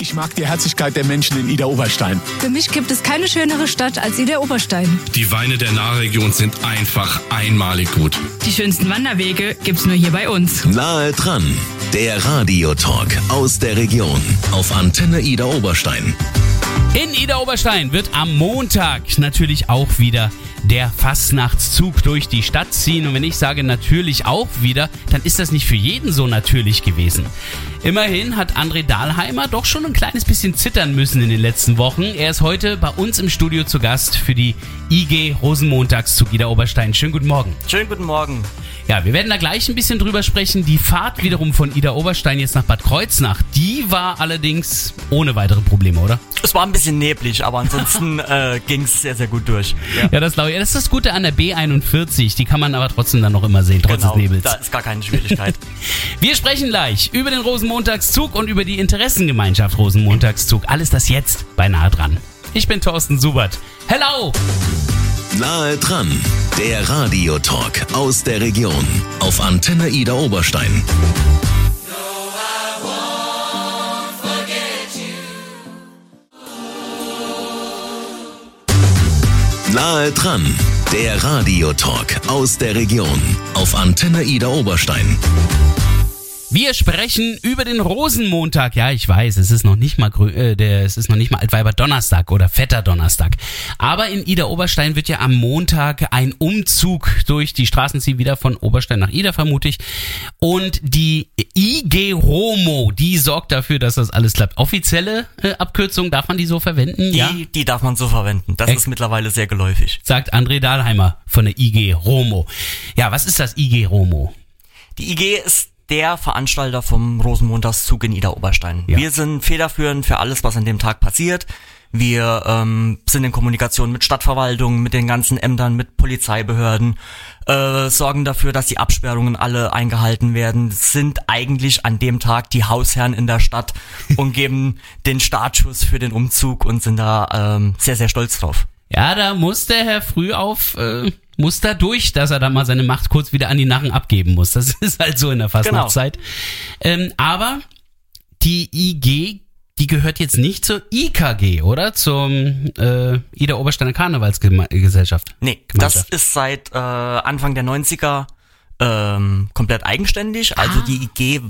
Ich mag die Herzlichkeit der Menschen in Ida Oberstein. Für mich gibt es keine schönere Stadt als Ida Oberstein. Die Weine der Nahregion sind einfach einmalig gut. Die schönsten Wanderwege gibt's nur hier bei uns. Nahe dran, der Radiotalk aus der Region auf Antenne Ida Oberstein. In Ida Oberstein wird am Montag natürlich auch wieder der Fastnachtszug durch die Stadt ziehen. Und wenn ich sage natürlich auch wieder, dann ist das nicht für jeden so natürlich gewesen. Immerhin hat André Dahlheimer doch schon ein kleines bisschen zittern müssen in den letzten Wochen. Er ist heute bei uns im Studio zu Gast für die IG Rosenmontagszug Ida Oberstein. Schönen guten Morgen. Schönen guten Morgen. Ja, wir werden da gleich ein bisschen drüber sprechen. Die Fahrt wiederum von Ida Oberstein jetzt nach Bad Kreuznach, die war allerdings ohne weitere Probleme, oder? Es war ein bisschen neblig, aber ansonsten äh, ging es sehr, sehr gut durch. Ja, ja das glaube ich. Das ist das Gute an der B41. Die kann man aber trotzdem dann noch immer sehen, trotz genau, des Nebels. Da ist gar keine Schwierigkeit. wir sprechen gleich über den Rosenmontagszug und über die Interessengemeinschaft Rosenmontagszug. Alles das jetzt bei Nahe dran. Ich bin Thorsten Subert. Hello! Nahe dran, der Radiotalk aus der Region auf Antenne Ida Oberstein. Nahe dran, der Radiotalk aus der Region auf Antenne Ida Oberstein. Wir sprechen über den Rosenmontag. Ja, ich weiß, es ist noch nicht mal äh, der, es ist noch nicht mal Altweiber Donnerstag oder Vetter Donnerstag. Aber in Ida Oberstein wird ja am Montag ein Umzug durch die Straßen ziehen, wieder von Oberstein nach Ida vermutlich. Und die IG Romo, die sorgt dafür, dass das alles klappt. Offizielle äh, Abkürzung, darf man die so verwenden? Die, ja? die darf man so verwenden. Das Ex ist mittlerweile sehr geläufig. Sagt André Dahlheimer von der IG Romo. Ja, was ist das IG Romo? Die IG ist der Veranstalter vom Rosenmontagszug in Ida Oberstein. Ja. Wir sind federführend für alles, was an dem Tag passiert. Wir ähm, sind in Kommunikation mit Stadtverwaltung, mit den ganzen Ämtern, mit Polizeibehörden, äh, sorgen dafür, dass die Absperrungen alle eingehalten werden, sind eigentlich an dem Tag die Hausherren in der Stadt und geben den Startschuss für den Umzug und sind da ähm, sehr, sehr stolz drauf. Ja, da muss der Herr früh auf äh, muss da durch, dass er dann mal seine Macht kurz wieder an die Narren abgeben muss. Das ist halt so in der Fastnachtzeit. Genau. Ähm, aber die IG, die gehört jetzt nicht zur IKG, oder? Zum äh, Ida Obersteiner Karnevalsgesellschaft. Nee, das ist seit äh, Anfang der 90er ähm, komplett eigenständig. Also ah. die IG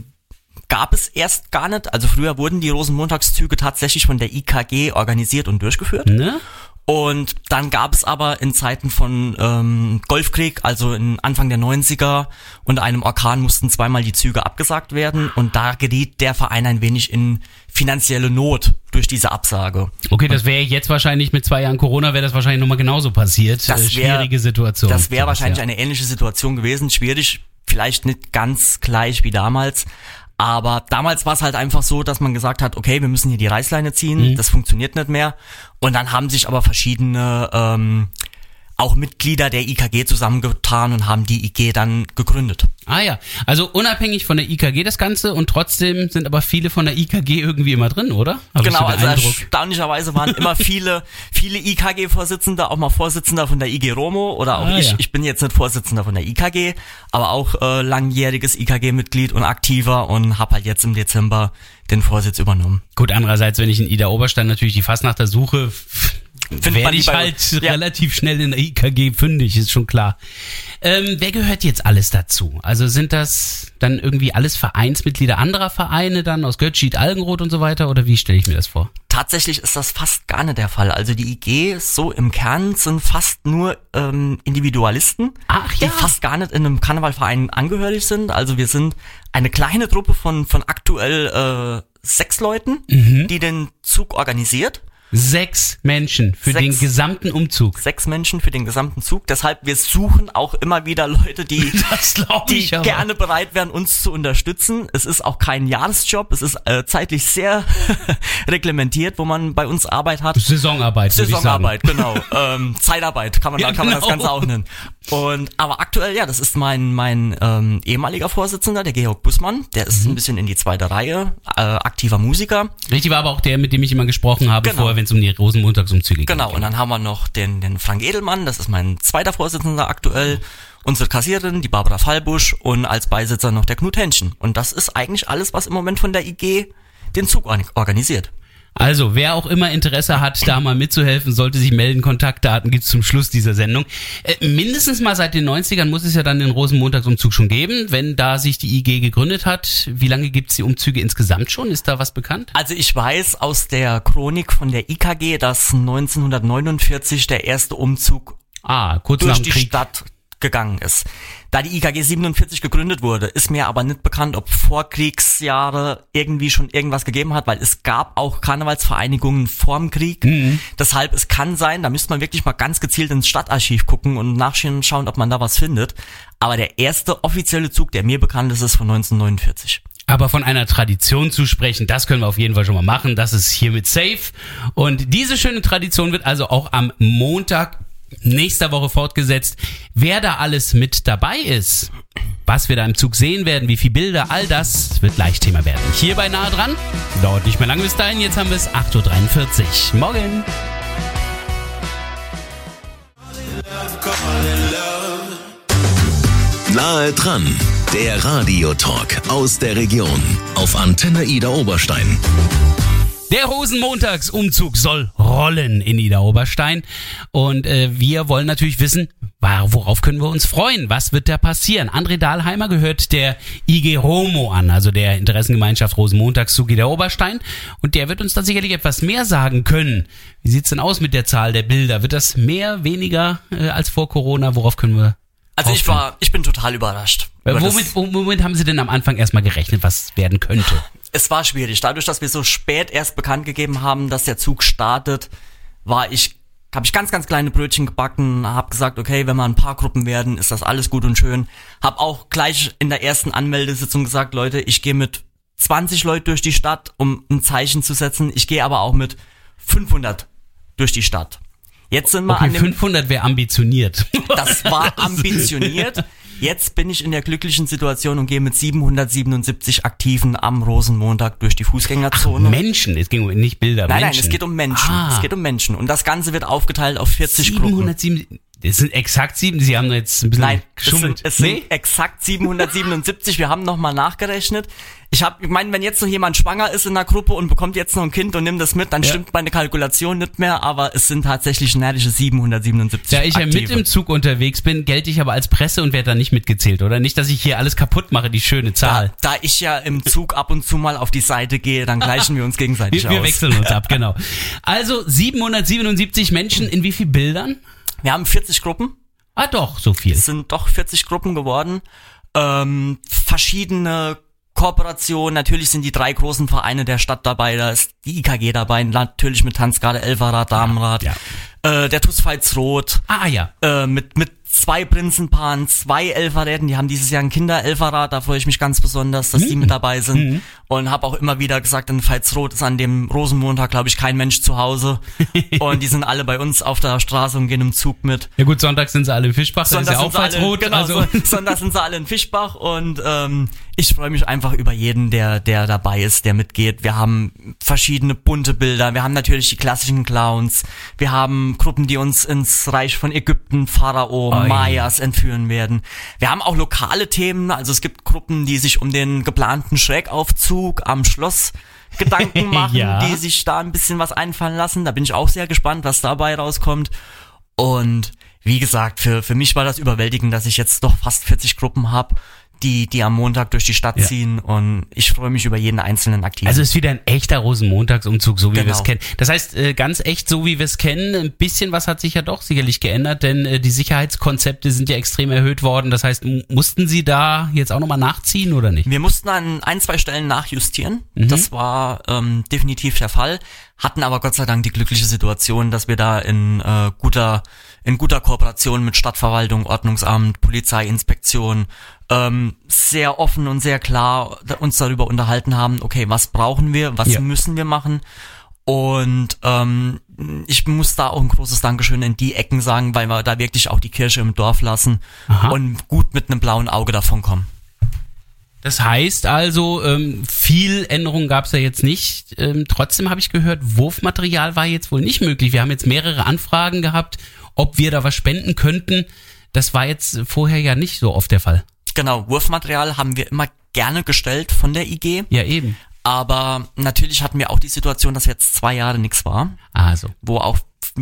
gab es erst gar nicht. Also früher wurden die Rosenmontagszüge tatsächlich von der IKG organisiert und durchgeführt. Ne? Und dann gab es aber in Zeiten von ähm, Golfkrieg, also in Anfang der 90er, unter einem Orkan mussten zweimal die Züge abgesagt werden und da geriet der Verein ein wenig in finanzielle Not durch diese Absage. Okay, das wäre jetzt wahrscheinlich mit zwei Jahren Corona wäre das wahrscheinlich nochmal genauso passiert. Das wär, Schwierige Situation. Das wäre wahrscheinlich ja. eine ähnliche Situation gewesen. Schwierig, vielleicht nicht ganz gleich wie damals, aber damals war es halt einfach so, dass man gesagt hat, okay, wir müssen hier die Reißleine ziehen, mhm. das funktioniert nicht mehr. Und dann haben sich aber verschiedene ähm, auch Mitglieder der IKG zusammengetan und haben die IG dann gegründet. Ah ja, also unabhängig von der IKG das Ganze und trotzdem sind aber viele von der IKG irgendwie immer drin, oder? Hab genau, so also erstaunlicherweise waren immer viele, viele IKG-Vorsitzende, auch mal Vorsitzender von der IG Romo oder auch ah, ich. Ja. Ich bin jetzt nicht Vorsitzender von der IKG, aber auch äh, langjähriges IKG-Mitglied und aktiver und habe halt jetzt im Dezember den Vorsitz übernommen. Gut, andererseits, wenn ich in Ida Oberstein natürlich die Fastnachter suche, werde ich halt ja. relativ schnell in der IKG fündig, ist schon klar. Ähm, wer gehört jetzt alles dazu? Also sind das dann irgendwie alles Vereinsmitglieder anderer Vereine dann aus Götzschied, Algenroth und so weiter oder wie stelle ich mir das vor? Tatsächlich ist das fast gar nicht der Fall. Also die IG so im Kern sind fast nur ähm, Individualisten, Ach, die ja. fast gar nicht in einem Karnevalverein angehörig sind. Also wir sind eine kleine Truppe von, von aktuell äh, sechs Leuten, mhm. die den Zug organisiert. Sechs Menschen für sechs, den gesamten Umzug. Sechs Menschen für den gesamten Zug. Deshalb, wir suchen auch immer wieder Leute, die, die gerne bereit wären, uns zu unterstützen. Es ist auch kein Jahresjob. Es ist äh, zeitlich sehr reglementiert, wo man bei uns Arbeit hat. Saisonarbeit. Saisonarbeit, genau. ähm, Zeitarbeit kann man, ja, kann man das genau. Ganze auch nennen. Und aber aktuell, ja, das ist mein mein ähm, ehemaliger Vorsitzender, der Georg Bussmann. Der ist mhm. ein bisschen in die zweite Reihe, äh, aktiver Musiker. Richtig, war aber auch der, mit dem ich immer gesprochen habe, genau. vorher, wenn es um die Rosenmontagsumzüge geht. Genau. Und dann haben wir noch den den Frank Edelmann. Das ist mein zweiter Vorsitzender aktuell. Unsere Kassiererin, die Barbara Fallbusch und als Beisitzer noch der Knut Henschen. Und das ist eigentlich alles, was im Moment von der IG den Zug organisiert. Also, wer auch immer Interesse hat, da mal mitzuhelfen, sollte sich melden. Kontaktdaten gibt's zum Schluss dieser Sendung. Äh, mindestens mal seit den 90ern muss es ja dann den Rosenmontagsumzug schon geben, wenn da sich die IG gegründet hat. Wie lange gibt's die Umzüge insgesamt schon? Ist da was bekannt? Also ich weiß aus der Chronik von der IKG, dass 1949 der erste Umzug Ah, kurz nach durch dem die Krieg. Stadt gegangen ist. Da die IKG 47 gegründet wurde, ist mir aber nicht bekannt, ob Vorkriegsjahre irgendwie schon irgendwas gegeben hat, weil es gab auch Karnevalsvereinigungen vorm Krieg. Mhm. Deshalb, es kann sein, da müsste man wirklich mal ganz gezielt ins Stadtarchiv gucken und nachschauen, schauen, ob man da was findet. Aber der erste offizielle Zug, der mir bekannt ist, ist von 1949. Aber von einer Tradition zu sprechen, das können wir auf jeden Fall schon mal machen. Das ist hiermit safe. Und diese schöne Tradition wird also auch am Montag nächster Woche fortgesetzt. Wer da alles mit dabei ist, was wir da im Zug sehen werden, wie viele Bilder, all das wird gleich Thema werden. Hier bei Nahe dran. Dauert nicht mehr lange bis dahin. Jetzt haben wir es 8.43 Uhr. Morgen. Nahe dran, der Radiotalk aus der Region auf Antenne Ida Oberstein. Der Rosenmontagsumzug soll rollen in Ida Oberstein. Und äh, wir wollen natürlich wissen, worauf können wir uns freuen? Was wird da passieren? André Dahlheimer gehört der IG Romo an, also der Interessengemeinschaft Rosenmontagszug Ida Oberstein. Und der wird uns da sicherlich etwas mehr sagen können. Wie sieht's denn aus mit der Zahl der Bilder? Wird das mehr, weniger äh, als vor Corona? Worauf können wir Also ich war, ich bin total überrascht. Äh, womit, womit haben Sie denn am Anfang erstmal gerechnet, was werden könnte? es war schwierig. Dadurch, dass wir so spät erst bekannt gegeben haben, dass der Zug startet, war ich, habe ich ganz, ganz kleine Brötchen gebacken, habe gesagt, okay, wenn wir ein paar Gruppen werden, ist das alles gut und schön. Hab auch gleich in der ersten Anmeldesitzung gesagt, Leute, ich gehe mit 20 Leuten durch die Stadt, um ein Zeichen zu setzen. Ich gehe aber auch mit 500 durch die Stadt. Jetzt sind wir Okay, an dem 500 wäre ambitioniert. das war ambitioniert. Jetzt bin ich in der glücklichen Situation und gehe mit 777 Aktiven am Rosenmontag durch die Fußgängerzone. Menschen, es ging um nicht Bilder, nein, Menschen. nein, es geht um Menschen. Ah. Es geht um Menschen. Und das Ganze wird aufgeteilt auf 40 Gruppen. 707, das sind exakt sieben, Sie haben jetzt ein bisschen Nein, es geschummelt. sind, es sind exakt 777. Wir haben nochmal nachgerechnet. Ich habe, ich meine, wenn jetzt noch jemand schwanger ist in der Gruppe und bekommt jetzt noch ein Kind und nimmt das mit, dann Ja. stimmt meine Kalkulation nicht mehr, aber es sind tatsächlich närrische 777 Da ich ja mit im Zug unterwegs bin, gelte ich aber als Presse und werde da nicht mitgezählt, oder? Nicht, dass ich hier alles kaputt mache, die schöne Da, Zahl. da ich ja im Zug ab und zu mal auf die Seite gehe, dann gleichen wir uns gegenseitig Wir, wir aus. wechseln uns ab, genau. Also 777 Menschen in wie viel Bildern? Wir haben 40 Gruppen. Ah doch, so viel. Es sind doch 40 Gruppen geworden. Ähm, verschiedene Kooperationen. Natürlich sind die drei großen Vereine der Stadt dabei. Da ist die IKG dabei. Natürlich mit Tanzgarde, Elferrad, Damenrad. Ja. Äh, der TuS Rot. Ah ja. Äh, mit, mit zwei Prinzenpaaren, zwei Elferräden. Die haben dieses Jahr ein Kinderelferrad. Da freue ich mich ganz besonders, dass die mit dabei sind. Und habe auch immer wieder gesagt, in Veitsroth ist an dem Rosenmontag, glaube ich, kein Mensch zu Hause. und die sind alle bei uns auf der Straße und gehen im Zug mit. Ja gut, Sonntag sind sie alle im Fischbach, da ist ja auch sind sie alle, Pfalzrot. genau, also. so, Sonntag sind sie alle in Fischbach und ähm, ich freue mich einfach über jeden, der, der dabei ist, der mitgeht. Wir haben verschiedene bunte Bilder, wir haben natürlich die klassischen Clowns, wir haben Gruppen, die uns ins Reich von Ägypten, Pharao. Mayas entführen werden. Wir haben auch lokale Themen, also es gibt Gruppen, die sich um den geplanten Schrägaufzug am Schloss Gedanken machen, Ja. die sich da ein bisschen was einfallen lassen. Da bin ich auch sehr gespannt, was dabei rauskommt. Und wie gesagt, für, für mich war das überwältigend, dass ich jetzt doch fast 40 Gruppen habe, die, die am Montag durch die Stadt Ja. ziehen. Und ich freue mich über jeden einzelnen Aktiven. Also ist wieder ein echter Rosenmontagsumzug, so wie wir Genau. es kennen. Das heißt, äh, ganz echt, so wie wir es kennen, ein bisschen was hat sich ja doch sicherlich geändert, denn äh, die Sicherheitskonzepte sind ja extrem erhöht worden. Das heißt, mussten Sie da jetzt auch nochmal nachziehen oder nicht? Wir mussten an ein, zwei Stellen nachjustieren. Mhm. Das war ähm, definitiv der Fall. Hatten aber Gott sei Dank die glückliche Situation, dass wir da in äh, guter in guter Kooperation mit Stadtverwaltung, Ordnungsamt, Polizeiinspektion ähm, sehr offen und sehr klar uns darüber unterhalten haben, okay, was brauchen wir, was Ja. müssen wir machen. Und ähm, ich muss da auch ein großes Dankeschön in die Ecken sagen, weil wir da wirklich auch die Kirche im Dorf lassen Aha. und gut mit einem blauen Auge davon kommen. Das heißt also, ähm, viel Änderungen gab es ja jetzt nicht. Ähm, trotzdem habe ich gehört, Wurfmaterial war jetzt wohl nicht möglich. Wir haben jetzt mehrere Anfragen gehabt, ob wir da was spenden könnten. Das war jetzt vorher ja nicht so oft der Fall. Genau, Wurfmaterial haben wir immer gerne gestellt von der IG. Ja, eben. Aber natürlich hatten wir auch die Situation, dass jetzt zwei Jahre nichts war, Also. wo auch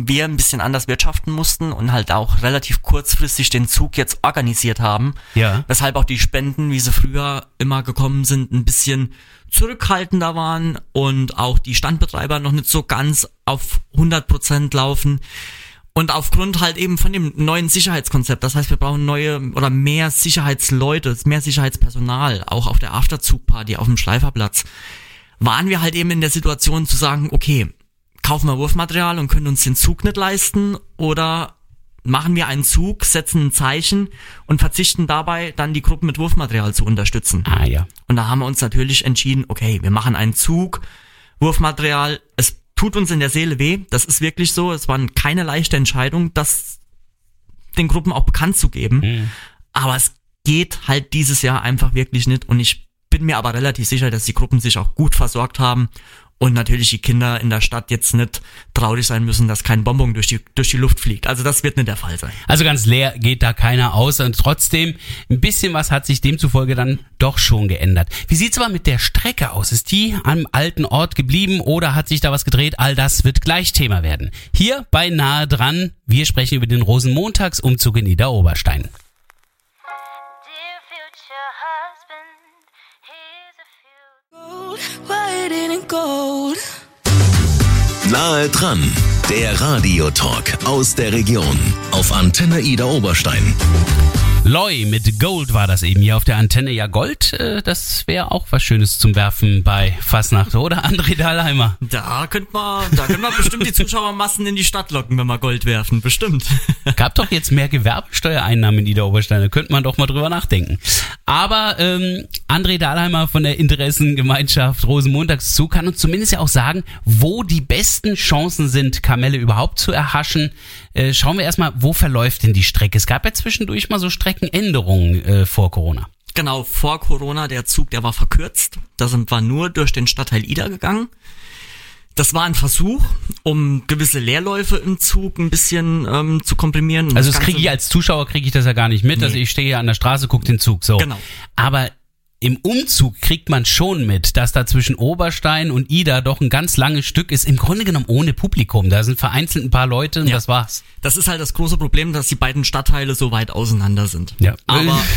wir ein bisschen anders wirtschaften mussten und halt auch relativ kurzfristig den Zug jetzt organisiert haben. Ja. Weshalb auch die Spenden, wie sie früher immer gekommen sind, ein bisschen zurückhaltender waren und auch die Standbetreiber noch nicht so ganz auf 100 Prozent laufen. Und aufgrund halt eben von dem neuen Sicherheitskonzept, das heißt, wir brauchen neue oder mehr Sicherheitsleute, mehr Sicherheitspersonal, auch auf der Afterzugparty auf dem Schleiferplatz, waren wir halt eben in der Situation zu sagen, okay, kaufen wir Wurfmaterial und können uns den Zug nicht leisten oder machen wir einen Zug, setzen ein Zeichen und verzichten dabei dann die Gruppen mit Wurfmaterial zu unterstützen. Ah ja. Und da haben wir uns natürlich entschieden, okay, wir machen einen Zug, Wurfmaterial, es tut uns in der Seele weh, das ist wirklich so, es war keine leichte Entscheidung, das den Gruppen auch bekannt zu geben, aber es geht halt dieses Jahr einfach wirklich nicht. Und ich bin mir aber relativ sicher, dass die Gruppen sich auch gut versorgt haben und natürlich die Kinder in der Stadt jetzt nicht traurig sein müssen, dass kein Bonbon durch die, durch die Luft fliegt. Also das wird nicht der Fall sein. Also ganz leer geht da keiner aus und trotzdem ein bisschen was hat sich demzufolge dann doch schon geändert. Wie sieht's aber mit der Strecke aus? Ist die am alten Ort geblieben oder hat sich da was gedreht? All das wird gleich Thema werden. Hier bei Nahe dran, wir sprechen über den Rosenmontagsumzug in Niederoberstein. Nahe dran, der Radiotalk aus der Region auf Antenne Ida Oberstein. Loy mit Gold war das eben hier auf der Antenne. Ja, Gold, äh, das wäre auch was Schönes zum Werfen bei Fasnacht, oder André Dahlheimer? Da könnte man, da könnte man bestimmt die Zuschauermassen in die Stadt locken, wenn wir Gold werfen, bestimmt. Gab doch jetzt mehr Gewerbesteuereinnahmen in Ida Oberstein, da könnte man doch mal drüber nachdenken. Aber ähm, André Dahlheimer von der Interessengemeinschaft Rosenmontagszug kann uns zumindest ja auch sagen, wo die besten Chancen sind, Kamelle überhaupt zu erhaschen. Äh, schauen wir erstmal, wo verläuft denn die Strecke? Es gab ja zwischendurch mal so Streckenänderungen äh, vor Corona. Genau, vor Corona, der Zug, der war verkürzt. Da sind wir nur durch den Stadtteil Ida gegangen. Das war ein Versuch, um gewisse Leerläufe im Zug ein bisschen ähm, zu komprimieren. Also das kriege ich als Zuschauer kriege ich das ja gar nicht mit. Nee. Also ich stehe hier an der Straße, gucke den Zug so. Genau. Aber im Umzug kriegt man schon mit, dass da zwischen Oberstein und Ida doch ein ganz langes Stück ist. Im Grunde genommen ohne Publikum. Da sind vereinzelt ein paar Leute und Ja. das war's. Das ist halt das große Problem, dass die beiden Stadtteile so weit auseinander sind. Ja. Aber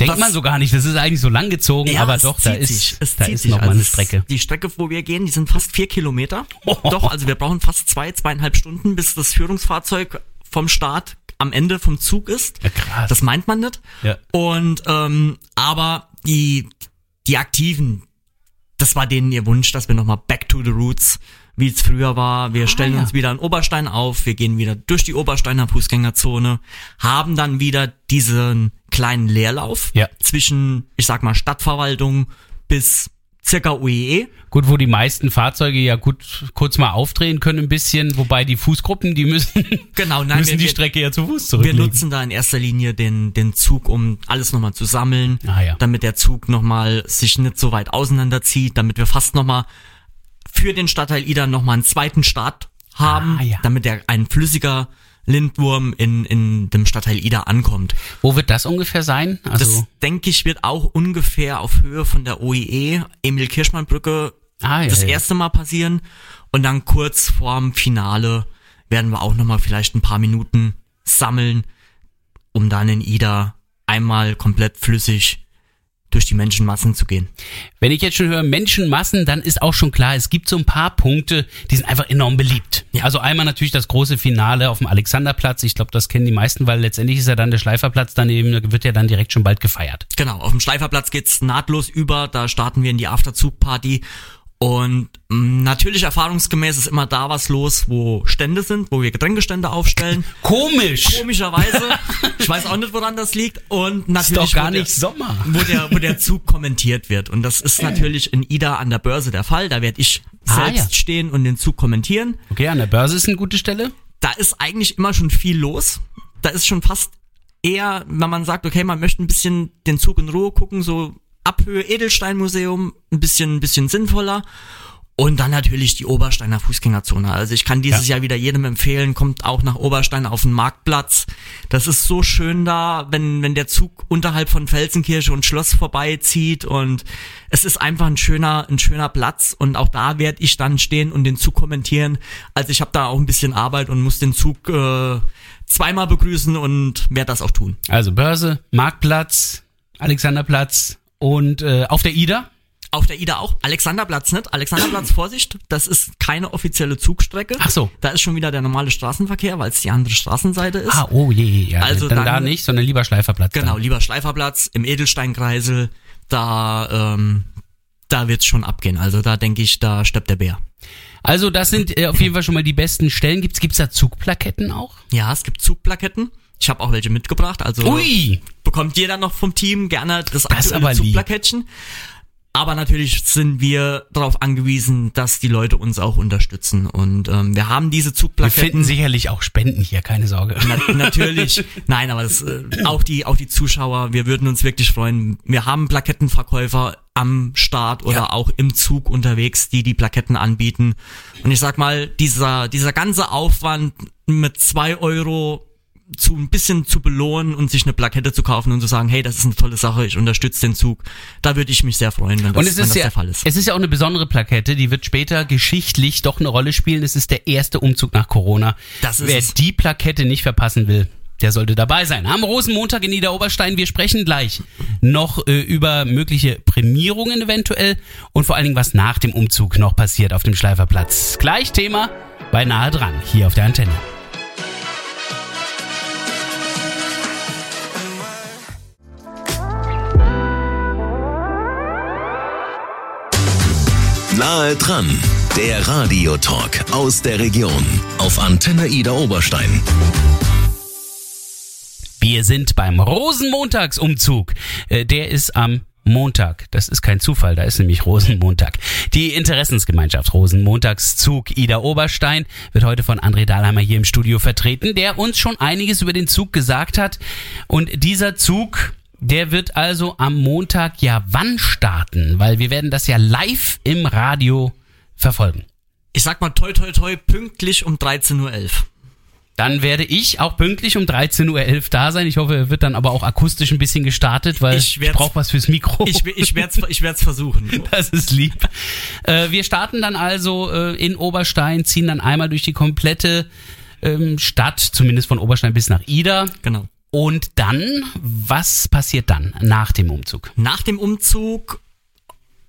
Denkt man so gar nicht. Das ist eigentlich so lang gezogen, ja, aber doch, da zieht ist, sich. Es da zieht ist sich. noch mal Also eine es- Strecke. Die Strecke, wo wir gehen, die sind fast vier Kilometer. Doch, also wir brauchen fast zwei, zweieinhalb Stunden, bis das Führungsfahrzeug vom Start am Ende vom Zug ist. Ja, krass. Das meint man nicht. Ja. Und ähm, aber die die Aktiven, das war denen ihr Wunsch, dass wir nochmal back to the roots, wie es früher war. Wir stellen Ah, ja. uns wieder in Oberstein auf, wir gehen wieder durch die Obersteiner Fußgängerzone, haben dann wieder diesen kleinen Leerlauf Ja. zwischen, ich sag mal, Stadtverwaltung bis circa E. UEE. Gut, wo die meisten Fahrzeuge ja gut kurz mal aufdrehen können ein bisschen, wobei die Fußgruppen, die müssen, Genau, nein, müssen wir, die wir, Strecke ja zu Fuß wir zurücklegen. nutzen da in erster Linie den, den Zug, um alles nochmal zu sammeln, Ah, ja. damit der Zug nochmal sich nicht so weit auseinanderzieht, damit wir fast nochmal für den Stadtteil Ida nochmal einen zweiten Start haben, Ah, ja. damit der ein flüssiger Lindwurm in, in dem Stadtteil Ida ankommt. Wo wird das ungefähr sein? Also, Das denke ich wird auch ungefähr auf Höhe von der OIE, Emil Kirschmann Brücke, Ah, ja, das ja. erste Mal passieren und dann kurz vorm Finale werden wir auch nochmal vielleicht ein paar Minuten sammeln, um dann in Ida einmal komplett flüssig durch die Menschenmassen zu gehen. Wenn ich jetzt schon höre Menschenmassen, dann ist auch schon klar, es gibt so ein paar Punkte, die sind einfach enorm beliebt. Also einmal natürlich das große Finale auf dem Alexanderplatz. Ich glaube, das kennen die meisten, weil letztendlich ist ja dann der Schleiferplatz daneben, da wird ja dann direkt schon bald gefeiert. Genau, auf dem Schleiferplatz geht's nahtlos über, da starten wir in die Afterzug-Party und mh, natürlich erfahrungsgemäß ist immer da was los, wo Stände sind, wo wir Getränkestände aufstellen. Komisch! Komischerweise, ich weiß auch nicht, woran das liegt und Ist natürlich doch gar wo der- nicht Sommer. wo der, wo der Zug kommentiert wird. Und das ist natürlich in Ida an der Börse der Fall. Da werde ich Ah, selbst ja. stehen und den Zug kommentieren. Okay, an der Börse ist eine gute Stelle. Da ist eigentlich immer schon viel los. Da ist schon fast eher, wenn man sagt, okay, man möchte ein bisschen den Zug in Ruhe gucken, so Abhöhe Edelsteinmuseum, ein bisschen, ein bisschen sinnvoller. Und dann natürlich die Obersteiner Fußgängerzone. Also ich kann dieses Ja. Jahr wieder jedem empfehlen, kommt auch nach Oberstein auf den Marktplatz. Das ist so schön da, wenn, wenn der Zug unterhalb von Felsenkirche und Schloss vorbeizieht und es ist einfach ein schöner, ein schöner Platz und auch da werde ich dann stehen und den Zug kommentieren. Also ich habe da auch ein bisschen Arbeit und muss den Zug äh, zweimal begrüßen und werde das auch tun. Also Börse, Marktplatz, Alexanderplatz und äh, auf der Ida. Auf der Ida auch. Alexanderplatz nicht. Alexanderplatz, Vorsicht, das ist keine offizielle Zugstrecke. Ach so. Da ist schon wieder der normale Straßenverkehr, weil es die andere Straßenseite ist. Ah, oh je, je, ja. Also dann, dann- da nicht, sondern lieber Schleiferplatz. genau, Dann. lieber Schleiferplatz im Edelsteinkreisel. Da, ähm, da wird's schon abgehen. Also da denke ich, da steppt der Bär. Also das sind äh, auf jeden Fall schon mal die besten Stellen. Gibt's gibt's da Zugplaketten auch? Ja, es gibt Zugplaketten. Ich habe auch welche mitgebracht. Also Ui! Bekommt jeder noch vom Team gerne das, Das aktuelle. Zugplakettchen. Aber natürlich sind wir darauf angewiesen, dass die Leute uns auch unterstützen. Und ähm, wir haben diese Wir Zugplaketten. finden sicherlich auch Spenden hier, keine Sorge. Na, natürlich, nein, aber das, äh, auch die auch die Zuschauer, wir würden uns wirklich freuen. Wir haben Plakettenverkäufer am Start oder Ja. auch im Zug unterwegs, die die Plaketten anbieten. Und ich sag mal, dieser dieser ganze Aufwand mit zwei Euro zu ein bisschen zu belohnen und sich eine Plakette zu kaufen und zu sagen, hey, das ist eine tolle Sache, ich unterstütze den Zug. Da würde ich mich sehr freuen, wenn das, Und es ist das ja, der Fall ist. es ist ja auch eine besondere Plakette, die wird später geschichtlich doch eine Rolle spielen. Es ist der erste Umzug nach Corona. Das ist Wer es. die Plakette nicht verpassen will, der sollte dabei sein. Am Rosenmontag in Niederoberstein. Wir sprechen gleich noch äh, über mögliche Prämierungen eventuell und vor allen Dingen, was nach dem Umzug noch passiert auf dem Schleiferplatz. Gleich Thema bei Nahe dran, hier auf der Antenne. Nahe dran, der Radiotalk aus der Region auf Antenne Ida Oberstein. Wir sind beim Rosenmontagsumzug. Äh, Der ist am Montag. Das ist kein Zufall, da ist nämlich Rosenmontag. Die Interessensgemeinschaft Rosenmontagszug Ida Oberstein wird heute von André Dahlheimer hier im Studio vertreten, der uns schon einiges über den Zug gesagt hat. Und dieser Zug, der wird also am Montag ja wann starten? Weil wir werden das ja live im Radio verfolgen. Ich sag mal toi toi toi pünktlich um 13.11 Uhr. Dann werde ich auch pünktlich um 13.11 Uhr da sein. Ich hoffe, er wird dann aber auch akustisch ein bisschen gestartet, weil Ich ich, brauche was fürs Mikro. Ich, ich werde es ich werd's versuchen. das ist lieb. Äh, wir starten dann also äh, in Oberstein, ziehen dann einmal durch die komplette ähm, Stadt, zumindest von Oberstein bis nach Ida. Genau. Und dann, was passiert dann nach dem Umzug? Nach dem Umzug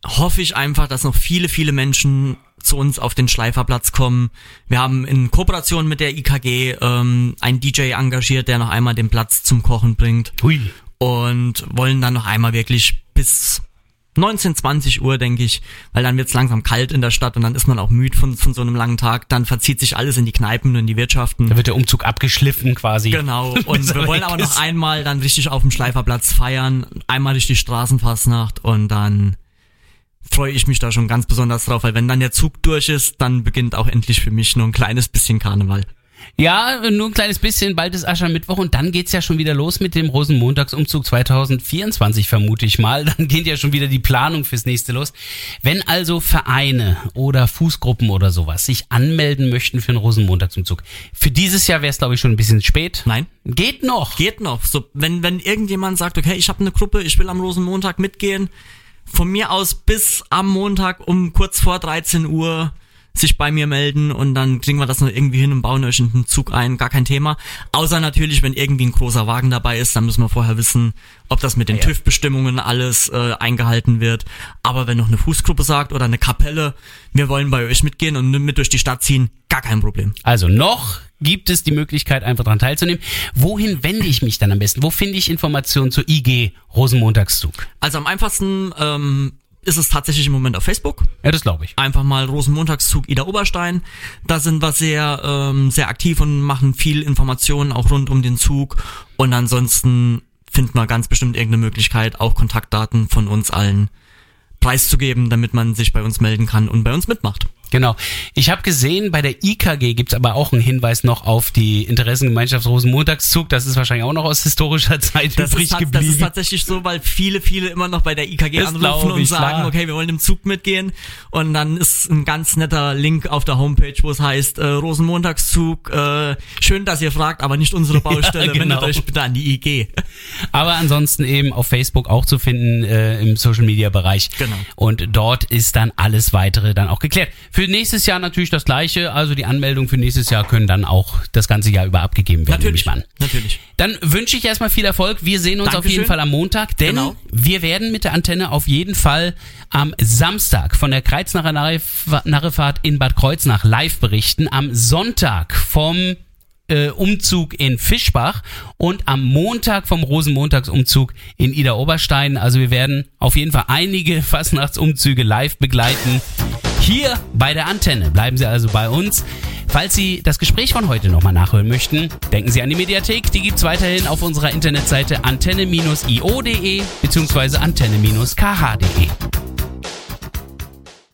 hoffe ich einfach, dass noch viele, viele Menschen zu uns auf den Schleiferplatz kommen. Wir haben in Kooperation mit der IKG ähm, einen DJ engagiert, der noch einmal den Platz zum Kochen bringt Hui. und wollen dann noch einmal wirklich bis 19, 20 Uhr, denke ich, weil dann wird's langsam kalt in der Stadt und dann ist man auch müde von, von so einem langen Tag. Dann verzieht sich alles in die Kneipen und in die Wirtschaften. Da wird der Umzug abgeschliffen quasi. Genau, und wir wollen aber noch einmal dann richtig auf dem Schleiferplatz feiern, einmal durch die Straßenfastnacht und dann freue ich mich da schon ganz besonders drauf, weil wenn dann der Zug durch ist, dann beginnt auch endlich für mich nur ein kleines bisschen Karneval. Ja, nur ein kleines bisschen, bald ist Aschermittwoch und dann geht's ja schon wieder los mit dem Rosenmontagsumzug 2024, vermute ich mal. Dann geht ja schon wieder die Planung fürs nächste los. Wenn also Vereine oder Fußgruppen oder sowas sich anmelden möchten für einen Rosenmontagsumzug, für dieses Jahr wäre es, glaube ich, schon ein bisschen spät. Nein, Geht noch. geht noch. So, wenn, wenn irgendjemand sagt, okay, ich habe eine Gruppe, ich will am Rosenmontag mitgehen, von mir aus bis am Montag um kurz vor 13 Uhr sich bei mir melden und dann kriegen wir das noch irgendwie hin und bauen euch in den Zug ein, gar kein Thema. Außer natürlich, wenn irgendwie ein großer Wagen dabei ist, dann müssen wir vorher wissen, ob das mit den Ja. TÜV-Bestimmungen alles äh, eingehalten wird. Aber wenn noch eine Fußgruppe sagt oder eine Kapelle, wir wollen bei euch mitgehen und mit durch die Stadt ziehen, gar kein Problem. Also noch gibt es die Möglichkeit, einfach daran teilzunehmen. Wohin wende ich mich dann am besten? Wo finde ich Informationen zur IG Rosenmontagszug? Also am einfachsten ähm, ist es tatsächlich im Moment auf Facebook. Ja, das glaube ich. einfach mal Rosenmontagszug Ida Oberstein. Da sind wir sehr, ähm, sehr aktiv und machen viel Informationen auch rund um den Zug. Und ansonsten finden wir ganz bestimmt irgendeine Möglichkeit, auch Kontaktdaten von uns allen preiszugeben, damit man sich bei uns melden kann und bei uns mitmacht. Genau. Ich habe gesehen, bei der IKG gibt's aber auch einen Hinweis noch auf die Interessengemeinschaft Rosenmontagszug. Das ist wahrscheinlich auch noch aus historischer Zeit Das übrig ist, tats- das geblieben. ist tatsächlich so, weil viele, viele immer noch bei der IKG Das anrufen und sagen, klar. okay, wir wollen im Zug mitgehen. Und dann ist ein ganz netter Link auf der Homepage, wo es heißt, äh, Rosenmontagszug, äh, schön, dass ihr fragt, aber nicht unsere Baustelle, Ja, genau. wendet euch bitte an die IG. Aber ansonsten eben auf Facebook auch zu finden äh, im Social Media Bereich. Genau. Und dort ist dann alles weitere dann auch geklärt. Für nächstes Jahr natürlich das gleiche. Also die Anmeldungen für nächstes Jahr können dann auch das ganze Jahr über abgegeben werden, nehme ich Natürlich, an. natürlich. Dann wünsche ich erstmal viel Erfolg. Wir sehen uns auf Dankeschön. jeden Fall am Montag, denn Genau. wir werden mit der Antenne auf jeden Fall am Samstag von der Kreuznacher Narref- Narrefahrt in Bad Kreuznach live berichten. Am Sonntag vom äh, Umzug in Fischbach und am Montag vom Rosenmontagsumzug in Ida Oberstein. Also wir werden auf jeden Fall einige Fastnachtsumzüge live begleiten. Hier bei der Antenne. Bleiben Sie also bei uns. Falls Sie das Gespräch von heute nochmal nachhören möchten, denken Sie an die Mediathek. Die gibt's weiterhin auf unserer Internetseite antenne-io.de bzw. antenne-kh.de.